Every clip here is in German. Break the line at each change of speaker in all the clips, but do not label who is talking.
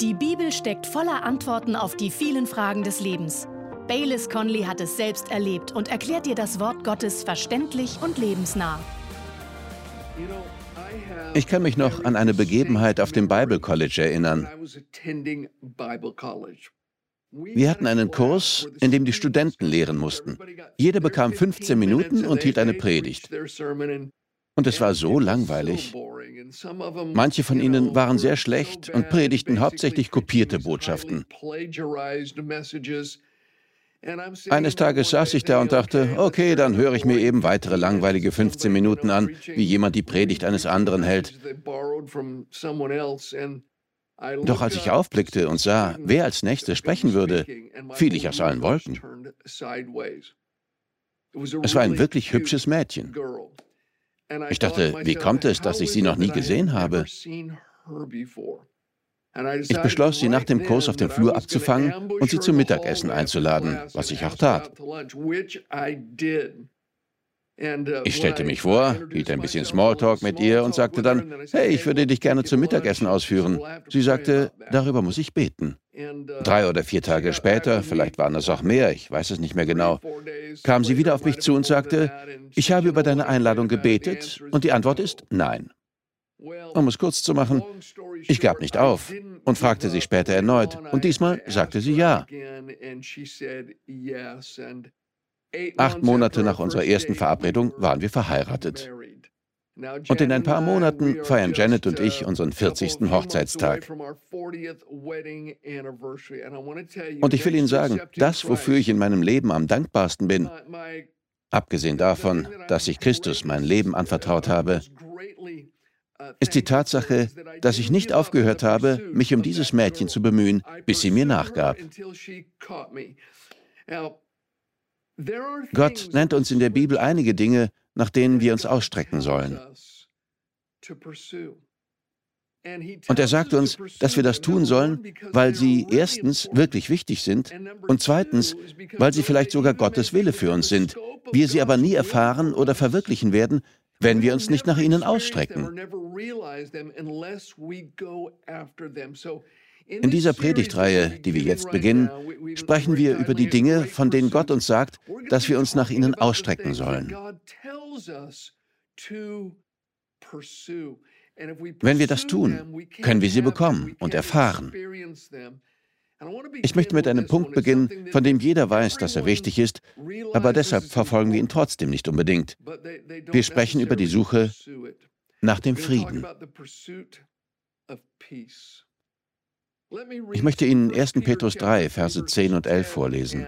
Die Bibel steckt voller Antworten auf die vielen Fragen des Lebens. Baylis Conley hat es selbst erlebt und erklärt dir das Wort Gottes verständlich und lebensnah.
Ich kann mich noch an eine Begebenheit auf dem Bible College erinnern. Wir hatten einen Kurs, in dem die Studenten lehren mussten. Jeder bekam 15 Minuten und hielt eine Predigt. Und es war so langweilig. Manche von ihnen waren sehr schlecht und predigten hauptsächlich kopierte Botschaften. Eines Tages saß ich da und dachte, okay, dann höre ich mir eben weitere langweilige 15 Minuten an, wie jemand die Predigt eines anderen hält. Doch als ich aufblickte und sah, wer als nächstes sprechen würde, fiel ich aus allen Wolken. Es war ein wirklich hübsches Mädchen. Ich dachte, wie kommt es, dass ich sie noch nie gesehen habe? Ich beschloss, sie nach dem Kurs auf dem Flur abzufangen und sie zum Mittagessen einzuladen, was ich auch tat. Ich stellte mich vor, hielt ein bisschen Smalltalk mit ihr und sagte dann, hey, ich würde dich gerne zum Mittagessen ausführen. Sie sagte, darüber muss ich beten. Drei oder vier Tage später, vielleicht waren es auch mehr, ich weiß es nicht mehr genau, kam sie wieder auf mich zu und sagte, ich habe über deine Einladung gebetet und die Antwort ist nein. Um es kurz zu machen, ich gab nicht auf und fragte sie später erneut und diesmal sagte sie ja. Acht Monate nach unserer ersten Verabredung waren wir verheiratet. Und in ein paar Monaten feiern Janet und ich unseren 40. Hochzeitstag. Und ich will Ihnen sagen, das, wofür ich in meinem Leben am dankbarsten bin, abgesehen davon, dass ich Christus mein Leben anvertraut habe, ist die Tatsache, dass ich nicht aufgehört habe, mich um dieses Mädchen zu bemühen, bis sie mir nachgab. Gott nennt uns in der Bibel einige Dinge, nach denen wir uns ausstrecken sollen. Und er sagt uns, dass wir das tun sollen, weil sie erstens wirklich wichtig sind und zweitens, weil sie vielleicht sogar Gottes Wille für uns sind, wir sie aber nie erfahren oder verwirklichen werden, wenn wir uns nicht nach ihnen ausstrecken. In dieser Predigtreihe, die wir jetzt beginnen, sprechen wir über die Dinge, von denen Gott uns sagt, dass wir uns nach ihnen ausstrecken sollen. Wenn wir das tun, können wir sie bekommen und erfahren. Ich möchte mit einem Punkt beginnen, von dem jeder weiß, dass er wichtig ist, aber deshalb verfolgen wir ihn trotzdem nicht unbedingt. Wir sprechen über die Suche nach dem Frieden. Ich möchte Ihnen 1. Petrus 3, Verse 10 und 11 vorlesen.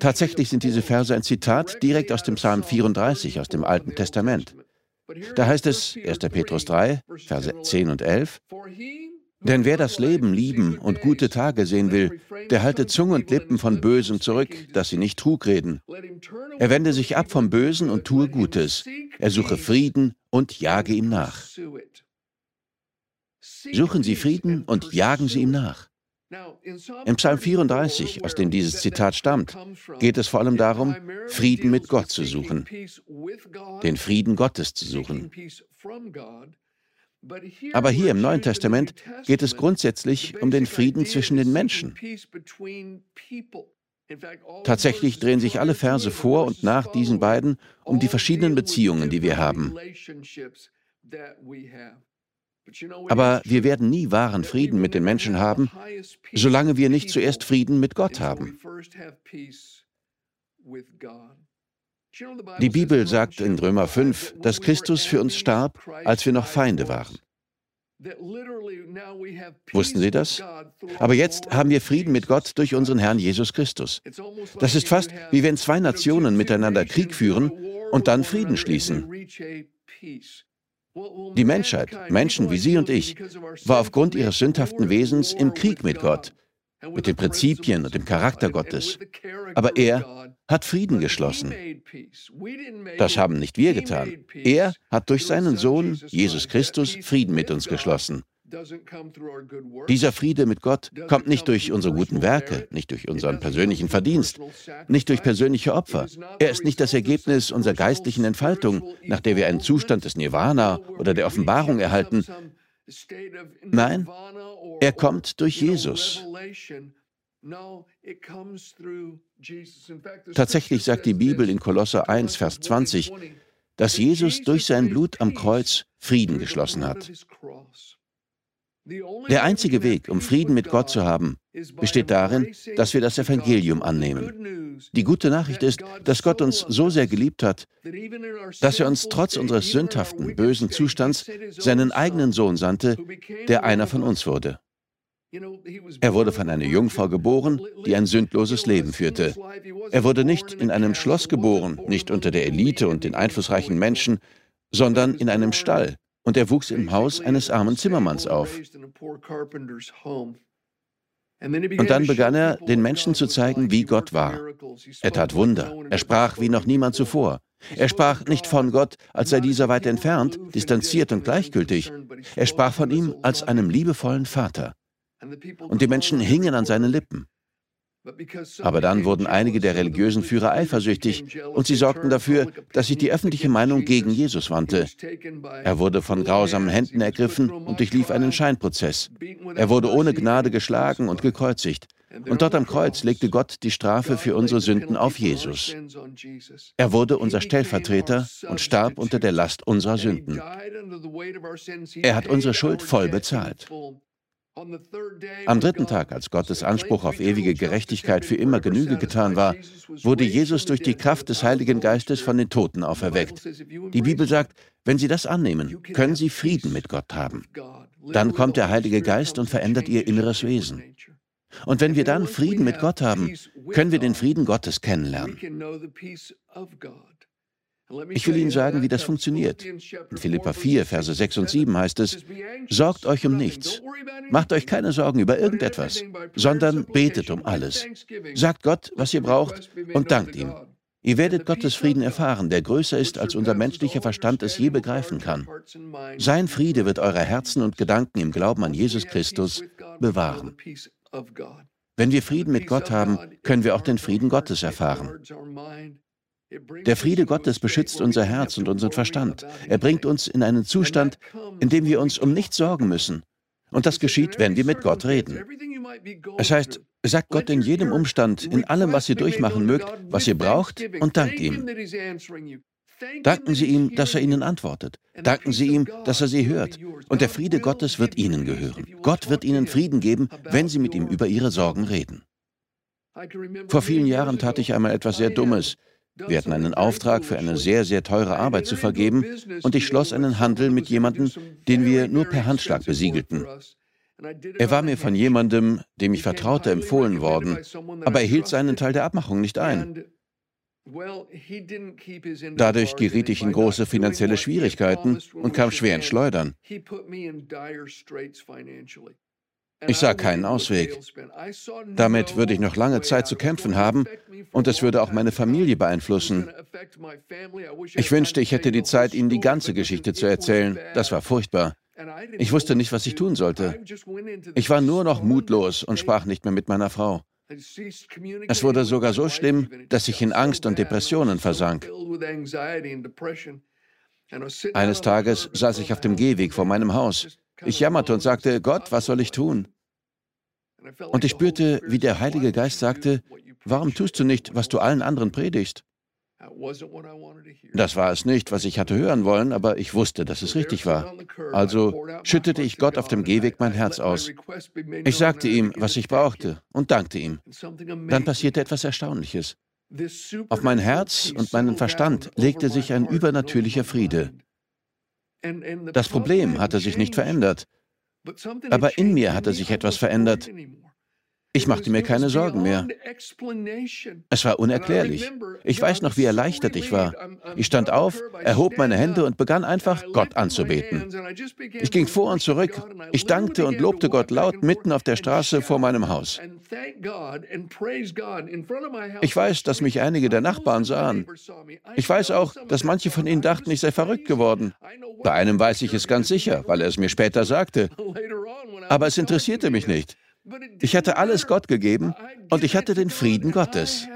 Tatsächlich sind diese Verse ein Zitat direkt aus dem Psalm 34 aus dem Alten Testament. Da heißt es, 1. Petrus 3, Verse 10 und 11, denn wer das Leben lieben und gute Tage sehen will, der halte Zunge und Lippen von Bösem zurück, dass sie nicht Trug reden. Er wende sich ab vom Bösen und tue Gutes. Er suche Frieden und jage ihm nach. Suchen Sie Frieden und jagen Sie ihm nach. Im Psalm 34, aus dem dieses Zitat stammt, geht es vor allem darum, Frieden mit Gott zu suchen, den Frieden Gottes zu suchen. Aber hier im Neuen Testament geht es grundsätzlich um den Frieden zwischen den Menschen. Tatsächlich drehen sich alle Verse vor und nach diesen beiden um die verschiedenen Beziehungen, die wir haben. Aber wir werden nie wahren Frieden mit den Menschen haben, solange wir nicht zuerst Frieden mit Gott haben. Die Bibel sagt in Römer 5, dass Christus für uns starb, als wir noch Feinde waren. Wussten Sie das? Aber jetzt haben wir Frieden mit Gott durch unseren Herrn Jesus Christus. Das ist fast wie wenn zwei Nationen miteinander Krieg führen und dann Frieden schließen. Die Menschheit, Menschen wie Sie und ich, war aufgrund ihres sündhaften Wesens im Krieg mit Gott, mit den Prinzipien und dem Charakter Gottes. Aber er hat Frieden geschlossen. Das haben nicht wir getan. Er hat durch seinen Sohn, Jesus Christus, Frieden mit uns geschlossen. Dieser Friede mit Gott kommt nicht durch unsere guten Werke, nicht durch unseren persönlichen Verdienst, nicht durch persönliche Opfer. Er ist nicht das Ergebnis unserer geistlichen Entfaltung, nach der wir einen Zustand des Nirvana oder der Offenbarung erhalten. Nein, er kommt durch Jesus. Tatsächlich sagt die Bibel in Kolosser 1, Vers 20, dass Jesus durch sein Blut am Kreuz Frieden geschlossen hat. Der einzige Weg, um Frieden mit Gott zu haben, besteht darin, dass wir das Evangelium annehmen. Die gute Nachricht ist, dass Gott uns so sehr geliebt hat, dass er uns trotz unseres sündhaften, bösen Zustands seinen eigenen Sohn sandte, der einer von uns wurde. Er wurde von einer Jungfrau geboren, die ein sündloses Leben führte. Er wurde nicht in einem Schloss geboren, nicht unter der Elite und den einflussreichen Menschen, sondern in einem Stall, und er wuchs im Haus eines armen Zimmermanns auf. Und dann begann er, den Menschen zu zeigen, wie Gott war. Er tat Wunder. Er sprach wie noch niemand zuvor. Er sprach nicht von Gott, als sei dieser weit entfernt, distanziert und gleichgültig. Er sprach von ihm als einem liebevollen Vater. Und die Menschen hingen an seinen Lippen. Aber dann wurden einige der religiösen Führer eifersüchtig und sie sorgten dafür, dass sich die öffentliche Meinung gegen Jesus wandte. Er wurde von grausamen Händen ergriffen und durchlief einen Scheinprozess. Er wurde ohne Gnade geschlagen und gekreuzigt. Und dort am Kreuz legte Gott die Strafe für unsere Sünden auf Jesus. Er wurde unser Stellvertreter und starb unter der Last unserer Sünden. Er hat unsere Schuld voll bezahlt. Am dritten Tag, als Gottes Anspruch auf ewige Gerechtigkeit für immer Genüge getan war, wurde Jesus durch die Kraft des Heiligen Geistes von den Toten auferweckt. Die Bibel sagt, wenn Sie das annehmen, können Sie Frieden mit Gott haben. Dann kommt der Heilige Geist und verändert Ihr inneres Wesen. Und wenn wir dann Frieden mit Gott haben, können wir den Frieden Gottes kennenlernen. Ich will Ihnen sagen, wie das funktioniert. In Philippa 4, Verse 6 und 7 heißt es, Sorgt euch um nichts, macht euch keine Sorgen über irgendetwas, sondern betet um alles. Sagt Gott, was ihr braucht und dankt ihm. Ihr werdet Gottes Frieden erfahren, der größer ist, als unser menschlicher Verstand es je begreifen kann. Sein Friede wird eure Herzen und Gedanken im Glauben an Jesus Christus bewahren. Wenn wir Frieden mit Gott haben, können wir auch den Frieden Gottes erfahren. Der Friede Gottes beschützt unser Herz und unseren Verstand. Er bringt uns in einen Zustand, in dem wir uns um nichts sorgen müssen. Und das geschieht, wenn wir mit Gott reden. Es heißt, sagt Gott in jedem Umstand, in allem, was ihr durchmachen mögt, was ihr braucht, und dankt ihm. Danken Sie ihm, dass er Ihnen antwortet. Danken Sie ihm, dass er Sie hört. Und der Friede Gottes wird Ihnen gehören. Gott wird Ihnen Frieden geben, wenn Sie mit ihm über Ihre Sorgen reden. Vor vielen Jahren tat ich einmal etwas sehr Dummes. Wir hatten einen Auftrag für eine sehr, sehr teure Arbeit zu vergeben und ich schloss einen Handel mit jemandem, den wir nur per Handschlag besiegelten. Er war mir von jemandem, dem ich vertraute, empfohlen worden, aber er hielt seinen Teil der Abmachung nicht ein. Dadurch geriet ich in große finanzielle Schwierigkeiten und kam schwer ins Schleudern. Ich sah keinen Ausweg. Damit würde ich noch lange Zeit zu kämpfen haben und es würde auch meine Familie beeinflussen. Ich wünschte, ich hätte die Zeit, Ihnen die ganze Geschichte zu erzählen. Das war furchtbar. Ich wusste nicht, was ich tun sollte. Ich war nur noch mutlos und sprach nicht mehr mit meiner Frau. Es wurde sogar so schlimm, dass ich in Angst und Depressionen versank. Eines Tages saß ich auf dem Gehweg vor meinem Haus. Ich jammerte und sagte, Gott, was soll ich tun? Und ich spürte, wie der Heilige Geist sagte, warum tust du nicht, was du allen anderen predigst? Das war es nicht, was ich hatte hören wollen, aber ich wusste, dass es richtig war. Also schüttete ich Gott auf dem Gehweg mein Herz aus. Ich sagte ihm, was ich brauchte, und dankte ihm. Dann passierte etwas Erstaunliches. Auf mein Herz und meinen Verstand legte sich ein übernatürlicher Friede. Das Problem hatte sich nicht verändert, aber in mir hatte sich etwas verändert. Ich machte mir keine Sorgen mehr. Es war unerklärlich. Ich weiß noch, wie erleichtert ich war. Ich stand auf, erhob meine Hände und begann einfach, Gott anzubeten. Ich ging vor und zurück. Ich dankte und lobte Gott laut mitten auf der Straße vor meinem Haus. Ich weiß, dass mich einige der Nachbarn sahen. Ich weiß auch, dass manche von ihnen dachten, ich sei verrückt geworden. Bei einem weiß ich es ganz sicher, weil er es mir später sagte. Aber es interessierte mich nicht. Ich hatte alles Gott gegeben und ich hatte den Frieden Gottes.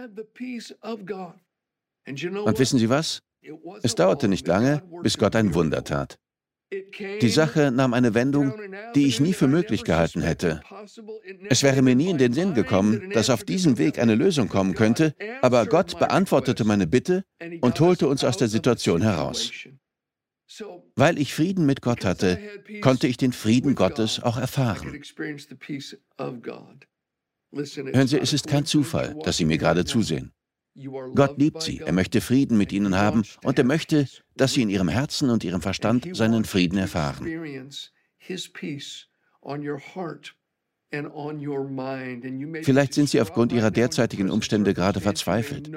Und wissen Sie was? Es dauerte nicht lange, bis Gott ein Wunder tat. Die Sache nahm eine Wendung, die ich nie für möglich gehalten hätte. Es wäre mir nie in den Sinn gekommen, dass auf diesem Weg eine Lösung kommen könnte, aber Gott beantwortete meine Bitte und holte uns aus der Situation heraus. Weil ich Frieden mit Gott hatte, konnte ich den Frieden Gottes auch erfahren. Hören Sie, es ist kein Zufall, dass Sie mir gerade zusehen. Gott liebt sie, er möchte Frieden mit ihnen haben und er möchte, dass sie in ihrem Herzen und ihrem Verstand seinen Frieden erfahren. Vielleicht sind Sie aufgrund Ihrer derzeitigen Umstände gerade verzweifelt.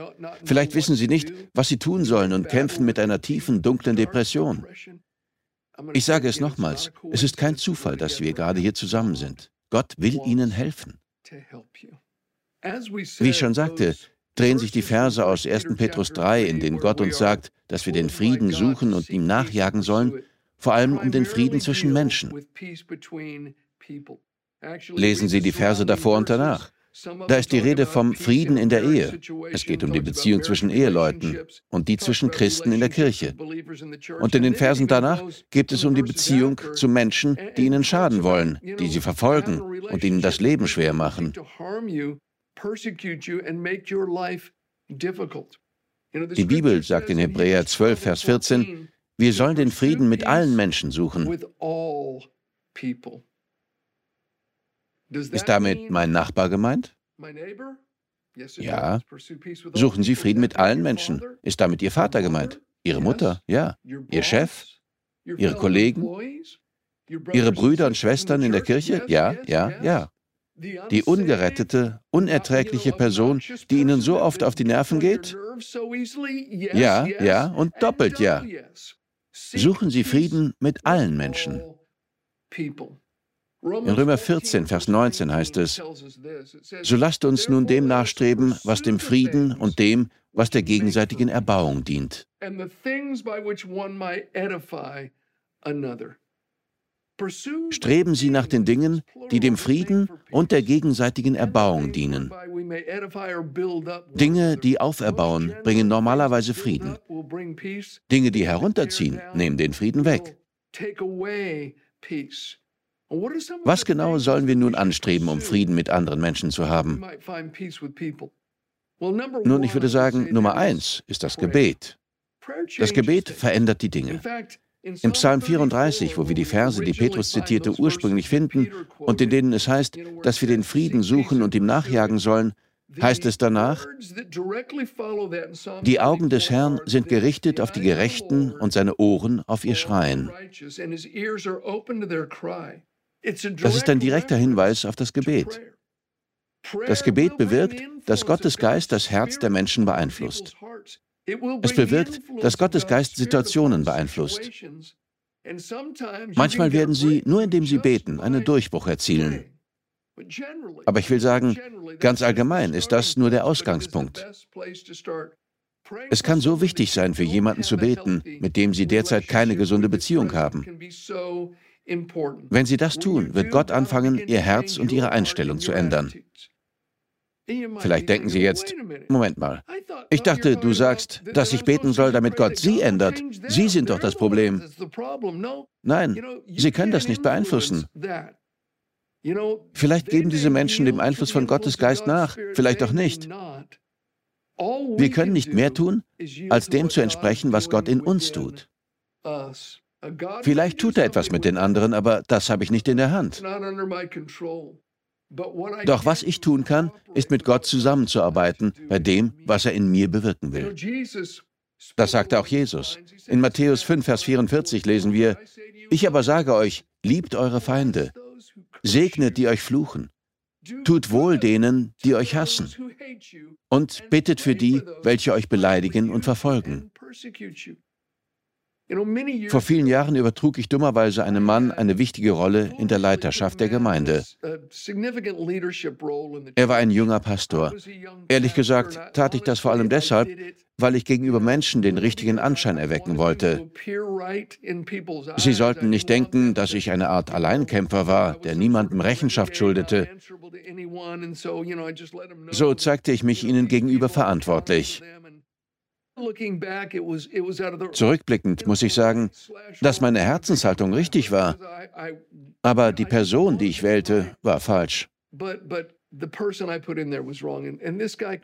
Vielleicht wissen Sie nicht, was Sie tun sollen und kämpfen mit einer tiefen, dunklen Depression. Ich sage es nochmals, es ist kein Zufall, dass wir gerade hier zusammen sind. Gott will Ihnen helfen. Wie ich schon sagte, drehen sich die Verse aus 1. Petrus 3, in denen Gott uns sagt, dass wir den Frieden suchen und ihm nachjagen sollen, vor allem um den Frieden zwischen Menschen. Lesen Sie die Verse davor und danach. Da ist die Rede vom Frieden in der Ehe. Es geht um die Beziehung zwischen Eheleuten und die zwischen Christen in der Kirche. Und in den Versen danach geht es um die Beziehung zu Menschen, die ihnen schaden wollen, die sie verfolgen und ihnen das Leben schwer machen. Die Bibel sagt in Hebräer 12, Vers 14, wir sollen den Frieden mit allen Menschen suchen. Ist damit mein Nachbar gemeint? Ja. Suchen Sie Frieden mit allen Menschen. Ist damit Ihr Vater gemeint? Ihre Mutter? Ja. Ihr Chef? Ihre Kollegen? Ihre Brüder und Schwestern in der Kirche? Ja, ja, ja. Die ungerettete, unerträgliche Person, die Ihnen so oft auf die Nerven geht? Ja, ja und doppelt ja. Suchen Sie Frieden mit allen Menschen. In Römer 14, Vers 19 heißt es, so lasst uns nun dem nachstreben, was dem Frieden und dem, was der gegenseitigen Erbauung dient. Streben Sie nach den Dingen, die dem Frieden und der gegenseitigen Erbauung dienen. Dinge, die auferbauen, bringen normalerweise Frieden. Dinge, die herunterziehen, nehmen den Frieden weg. Was genau sollen wir nun anstreben, um Frieden mit anderen Menschen zu haben? Nun, ich würde sagen, Nummer eins ist das Gebet. Das Gebet verändert die Dinge. Im Psalm 34, wo wir die Verse, die Petrus zitierte, ursprünglich finden und in denen es heißt, dass wir den Frieden suchen und ihm nachjagen sollen, heißt es danach, die Augen des Herrn sind gerichtet auf die Gerechten und seine Ohren auf ihr Schreien. Das ist ein direkter Hinweis auf das Gebet. Das Gebet bewirkt, dass Gottes Geist das Herz der Menschen beeinflusst. Es bewirkt, dass Gottes Geist Situationen beeinflusst. Manchmal werden sie, nur indem sie beten, einen Durchbruch erzielen. Aber ich will sagen, ganz allgemein ist das nur der Ausgangspunkt. Es kann so wichtig sein, für jemanden zu beten, mit dem Sie derzeit keine gesunde Beziehung haben. Wenn Sie das tun, wird Gott anfangen, Ihr Herz und Ihre Einstellung zu ändern. Vielleicht denken Sie jetzt, Moment mal, ich dachte, du sagst, dass ich beten soll, damit Gott Sie ändert. Sie sind doch das Problem. Nein, Sie können das nicht beeinflussen. Vielleicht geben diese Menschen dem Einfluss von Gottes Geist nach, vielleicht auch nicht. Wir können nicht mehr tun, als dem zu entsprechen, was Gott in uns tut. Vielleicht tut er etwas mit den anderen, aber das habe ich nicht in der Hand. Doch was ich tun kann, ist mit Gott zusammenzuarbeiten bei dem, was er in mir bewirken will. Das sagte auch Jesus. In Matthäus 5, Vers 44 lesen wir, Ich aber sage euch, liebt eure Feinde, segnet die euch fluchen, tut wohl denen, die euch hassen, und bittet für die, welche euch beleidigen und verfolgen. Vor vielen Jahren übertrug ich dummerweise einem Mann eine wichtige Rolle in der Leiterschaft der Gemeinde. Er war ein junger Pastor. Ehrlich gesagt tat ich das vor allem deshalb, weil ich gegenüber Menschen den richtigen Anschein erwecken wollte. Sie sollten nicht denken, dass ich eine Art Alleinkämpfer war, der niemandem Rechenschaft schuldete. So zeigte ich mich ihnen gegenüber verantwortlich. Zurückblickend muss ich sagen, dass meine Herzenshaltung richtig war, aber die Person, die ich wählte, war falsch.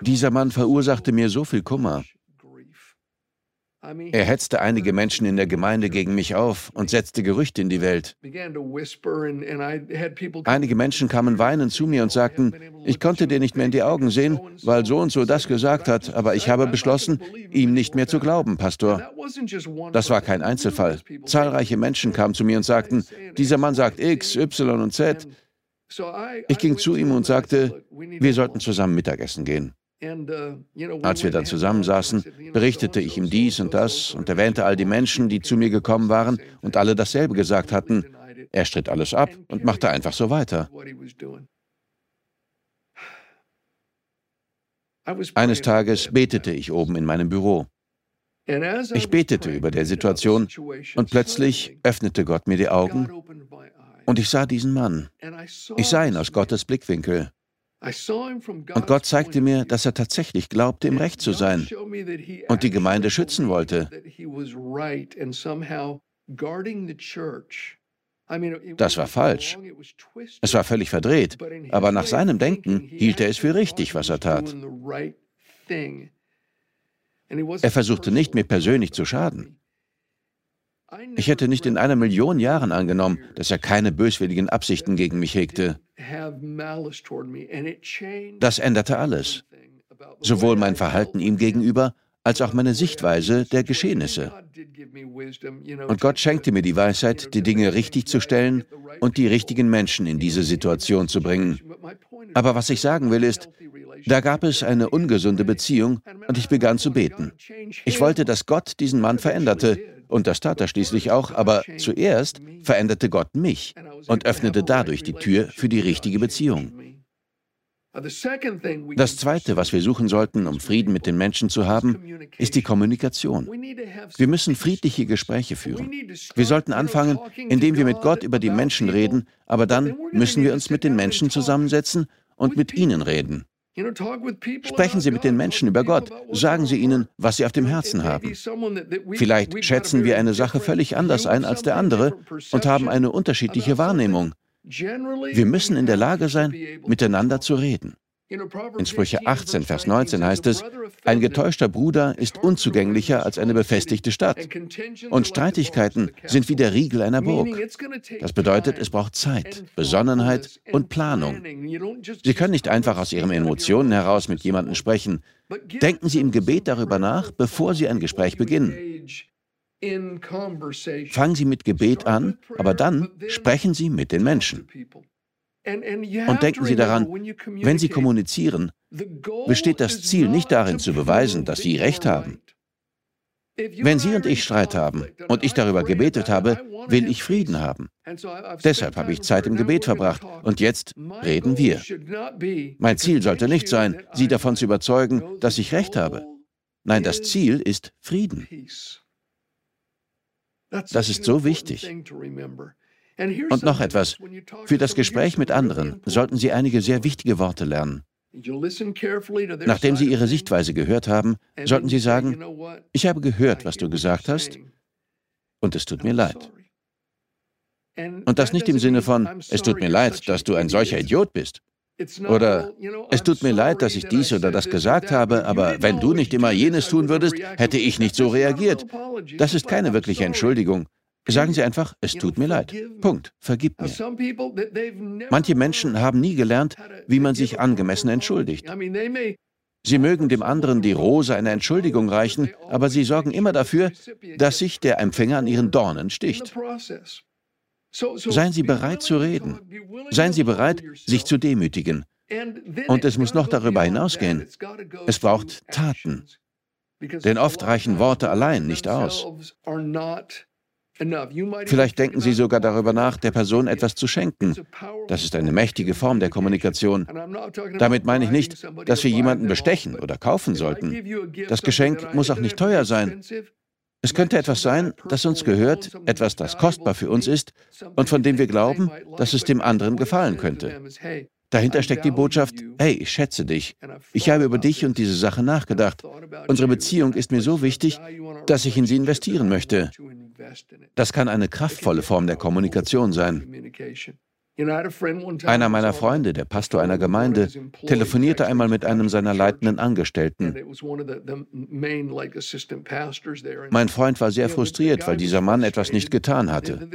Dieser Mann verursachte mir so viel Kummer. Er hetzte einige Menschen in der Gemeinde gegen mich auf und setzte Gerüchte in die Welt. Einige Menschen kamen weinend zu mir und sagten, ich konnte dir nicht mehr in die Augen sehen, weil so und so das gesagt hat, aber ich habe beschlossen, ihm nicht mehr zu glauben, Pastor. Das war kein Einzelfall. Zahlreiche Menschen kamen zu mir und sagten, dieser Mann sagt X, Y und Z. Ich ging zu ihm und sagte, wir sollten zusammen Mittagessen gehen. Uh, Als wir dann zusammensaßen, berichtete ich ihm dies und das und erwähnte all die Menschen, die zu mir gekommen waren und alle dasselbe gesagt hatten. Er stritt alles ab und machte einfach so weiter. Eines Tages betete ich oben in meinem Büro. Ich betete über der Situation und plötzlich öffnete Gott mir die Augen und ich sah diesen Mann. Ich sah ihn aus Gottes Blickwinkel. Und Gott zeigte mir, dass er tatsächlich glaubte, im Recht zu sein und die Gemeinde schützen wollte. Das war falsch. Es war völlig verdreht, aber nach seinem Denken hielt er es für richtig, was er tat. Er versuchte nicht, mir persönlich zu schaden. Ich hätte nicht in einer Million Jahren angenommen, dass er keine böswilligen Absichten gegen mich hegte. Das änderte alles. Sowohl mein Verhalten ihm gegenüber als auch meine Sichtweise der Geschehnisse. Und Gott schenkte mir die Weisheit, die Dinge richtig zu stellen und die richtigen Menschen in diese Situation zu bringen. Aber was ich sagen will ist, da gab es eine ungesunde Beziehung und ich begann zu beten. Ich wollte, dass Gott diesen Mann veränderte und das tat er schließlich auch, aber zuerst veränderte Gott mich und öffnete dadurch die Tür für die richtige Beziehung. Das Zweite, was wir suchen sollten, um Frieden mit den Menschen zu haben, ist die Kommunikation. Wir müssen friedliche Gespräche führen. Wir sollten anfangen, indem wir mit Gott über die Menschen reden, aber dann müssen wir uns mit den Menschen zusammensetzen und mit ihnen reden. Sprechen Sie mit den Menschen über Gott. Sagen Sie ihnen, was Sie auf dem Herzen haben. Vielleicht schätzen wir eine Sache völlig anders ein als der andere und haben eine unterschiedliche Wahrnehmung. Wir müssen in der Lage sein, miteinander zu reden. In Sprüche 18, Vers 19 heißt es, ein getäuschter Bruder ist unzugänglicher als eine befestigte Stadt. Und Streitigkeiten sind wie der Riegel einer Burg. Das bedeutet, es braucht Zeit, Besonnenheit und Planung. Sie können nicht einfach aus Ihren Emotionen heraus mit jemandem sprechen. Denken Sie im Gebet darüber nach, bevor Sie ein Gespräch beginnen. Fangen Sie mit Gebet an, aber dann sprechen Sie mit den Menschen. Und denken Sie daran, wenn Sie kommunizieren, besteht das Ziel nicht darin zu beweisen, dass Sie Recht haben. Wenn Sie und ich Streit haben und ich darüber gebetet habe, will ich Frieden haben. Deshalb habe ich Zeit im Gebet verbracht und jetzt reden wir. Mein Ziel sollte nicht sein, Sie davon zu überzeugen, dass ich Recht habe. Nein, das Ziel ist Frieden. Das ist so wichtig. Und noch etwas. Für das Gespräch mit anderen sollten Sie einige sehr wichtige Worte lernen. Nachdem Sie Ihre Sichtweise gehört haben, sollten Sie sagen, ich habe gehört, was du gesagt hast, und es tut mir leid. Und das nicht im Sinne von, es tut mir leid, dass du ein solcher Idiot bist. Oder es tut mir leid, dass ich dies oder das gesagt habe, aber wenn du nicht immer jenes tun würdest, hätte ich nicht so reagiert. Das ist keine wirkliche Entschuldigung. Sagen Sie einfach, es tut mir leid. Punkt. Vergib mir. Manche Menschen haben nie gelernt, wie man sich angemessen entschuldigt. Sie mögen dem anderen die Rose einer Entschuldigung reichen, aber sie sorgen immer dafür, dass sich der Empfänger an ihren Dornen sticht. Seien Sie bereit zu reden. Seien Sie bereit, sich zu demütigen. Und es muss noch darüber hinausgehen. Es braucht Taten. Denn oft reichen Worte allein nicht aus. Vielleicht denken Sie sogar darüber nach, der Person etwas zu schenken. Das ist eine mächtige Form der Kommunikation. Damit meine ich nicht, dass wir jemanden bestechen oder kaufen sollten. Das Geschenk muss auch nicht teuer sein. Es könnte etwas sein, das uns gehört, etwas, das kostbar für uns ist und von dem wir glauben, dass es dem anderen gefallen könnte. Dahinter steckt die Botschaft, hey, ich schätze dich. Ich habe über dich und diese Sache nachgedacht. Unsere Beziehung ist mir so wichtig, dass ich in sie investieren möchte. Das kann eine kraftvolle Form der Kommunikation sein. Einer meiner Freunde, der Pastor einer Gemeinde, telefonierte einmal mit einem seiner leitenden Angestellten. Mein Freund war sehr frustriert, weil dieser Mann etwas nicht getan hatte.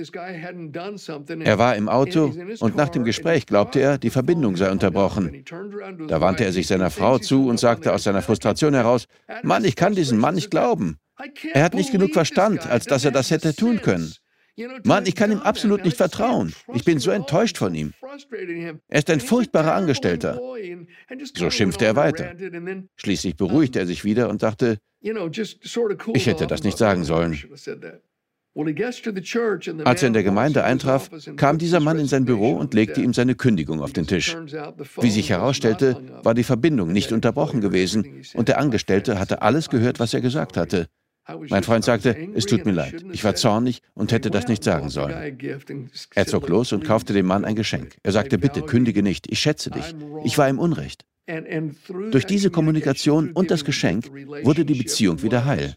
Er war im Auto und nach dem Gespräch glaubte er, die Verbindung sei unterbrochen. Da wandte er sich seiner Frau zu und sagte aus seiner Frustration heraus, Mann, ich kann diesen Mann nicht glauben. Er hat nicht genug Verstand, als dass er das hätte tun können. Mann, ich kann ihm absolut nicht vertrauen. Ich bin so enttäuscht von ihm. Er ist ein furchtbarer Angestellter. So schimpfte er weiter. Schließlich beruhigte er sich wieder und sagte, ich hätte das nicht sagen sollen. Als er in der Gemeinde eintraf, kam dieser Mann in sein Büro und legte ihm seine Kündigung auf den Tisch. Wie sich herausstellte, war die Verbindung nicht unterbrochen gewesen und der Angestellte hatte alles gehört, was er gesagt hatte. Mein Freund sagte, es tut mir leid, ich war zornig und hätte das nicht sagen sollen. Er zog los und kaufte dem Mann ein Geschenk. Er sagte, bitte kündige nicht, ich schätze dich. Ich war im Unrecht. Durch diese Kommunikation und das Geschenk wurde die Beziehung wieder heil.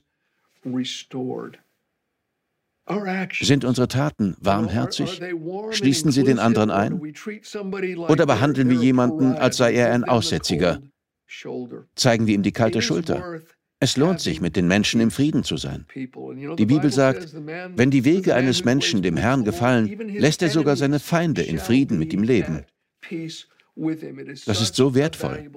Sind unsere Taten warmherzig? Schließen sie den anderen ein? Oder behandeln wir jemanden, als sei er ein Aussätziger? Zeigen wir ihm die kalte Schulter? Es lohnt sich, mit den Menschen im Frieden zu sein. Die Bibel sagt, wenn die Wege eines Menschen dem Herrn gefallen, lässt er sogar seine Feinde in Frieden mit ihm leben. Das ist so wertvoll.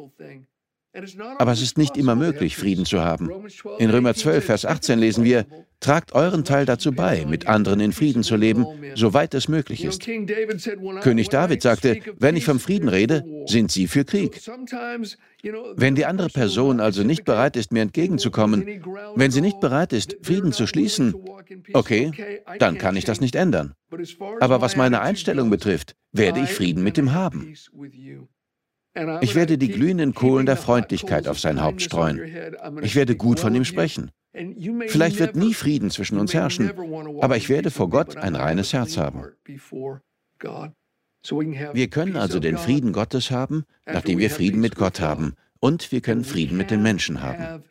Aber es ist nicht immer möglich, Frieden zu haben. In Römer 12, Vers 18 lesen wir, Tragt euren Teil dazu bei, mit anderen in Frieden zu leben, soweit es möglich ist. König David sagte, wenn ich vom Frieden rede, sind Sie für Krieg. Wenn die andere Person also nicht bereit ist, mir entgegenzukommen, wenn sie nicht bereit ist, Frieden zu schließen, okay, dann kann ich das nicht ändern. Aber was meine Einstellung betrifft, werde ich Frieden mit ihm haben. Ich werde die glühenden Kohlen der Freundlichkeit auf sein Haupt streuen. Ich werde gut von ihm sprechen. Vielleicht wird nie Frieden zwischen uns herrschen, aber ich werde vor Gott ein reines Herz haben. Wir können also den Frieden Gottes haben, nachdem wir Frieden mit Gott haben. Und wir können Frieden mit den Menschen haben.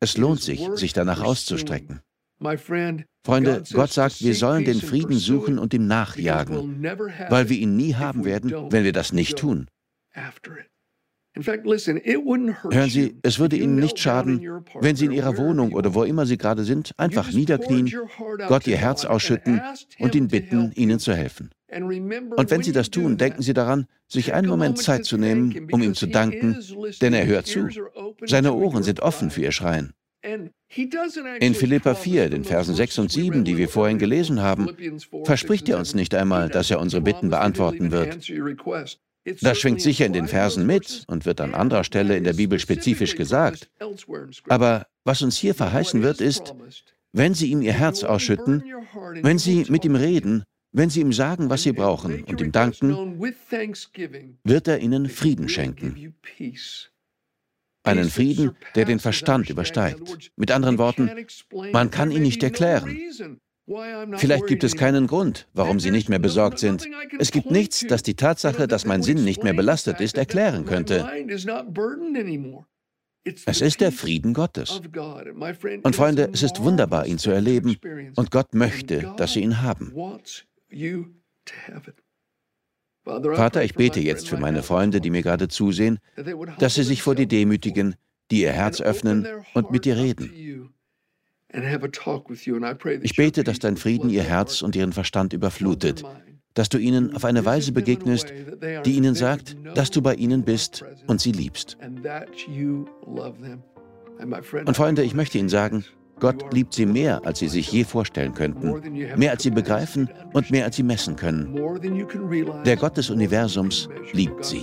Es lohnt sich, sich danach auszustrecken. Freunde, Gott sagt, wir sollen den Frieden suchen und ihm nachjagen, weil wir ihn nie haben werden, wenn wir das nicht tun. Hören Sie, es würde Ihnen nicht schaden, wenn Sie in Ihrer Wohnung oder wo immer Sie gerade sind, einfach niederknien, Gott Ihr Herz ausschütten und ihn bitten, Ihnen zu helfen. Und wenn Sie das tun, denken Sie daran, sich einen Moment Zeit zu nehmen, um ihm zu danken, denn er hört zu. Seine Ohren sind offen für Ihr Schreien. In Philippa 4, den Versen 6 und 7, die wir vorhin gelesen haben, verspricht er uns nicht einmal, dass er unsere Bitten beantworten wird. Das schwingt sicher in den Versen mit und wird an anderer Stelle in der Bibel spezifisch gesagt. Aber was uns hier verheißen wird, ist, wenn Sie ihm Ihr Herz ausschütten, wenn Sie mit ihm reden, wenn Sie ihm sagen, was Sie brauchen und ihm danken, wird er Ihnen Frieden schenken. Einen Frieden, der den Verstand übersteigt. Mit anderen Worten, man kann ihn nicht erklären. Vielleicht gibt es keinen Grund, warum Sie nicht mehr besorgt sind. Es gibt nichts, das die Tatsache, dass mein Sinn nicht mehr belastet ist, erklären könnte. Es ist der Frieden Gottes. Und Freunde, es ist wunderbar, ihn zu erleben. Und Gott möchte, dass Sie ihn haben. Vater, ich bete jetzt für meine Freunde, die mir gerade zusehen, dass sie sich vor dir demütigen, die ihr Herz öffnen und mit dir reden. Ich bete, dass dein Frieden ihr Herz und ihren Verstand überflutet, dass du ihnen auf eine Weise begegnest, die ihnen sagt, dass du bei ihnen bist und sie liebst. Und Freunde, ich möchte Ihnen sagen, Gott liebt sie mehr, als sie sich je vorstellen könnten, mehr als sie begreifen und mehr als sie messen können. Der Gott des Universums liebt sie.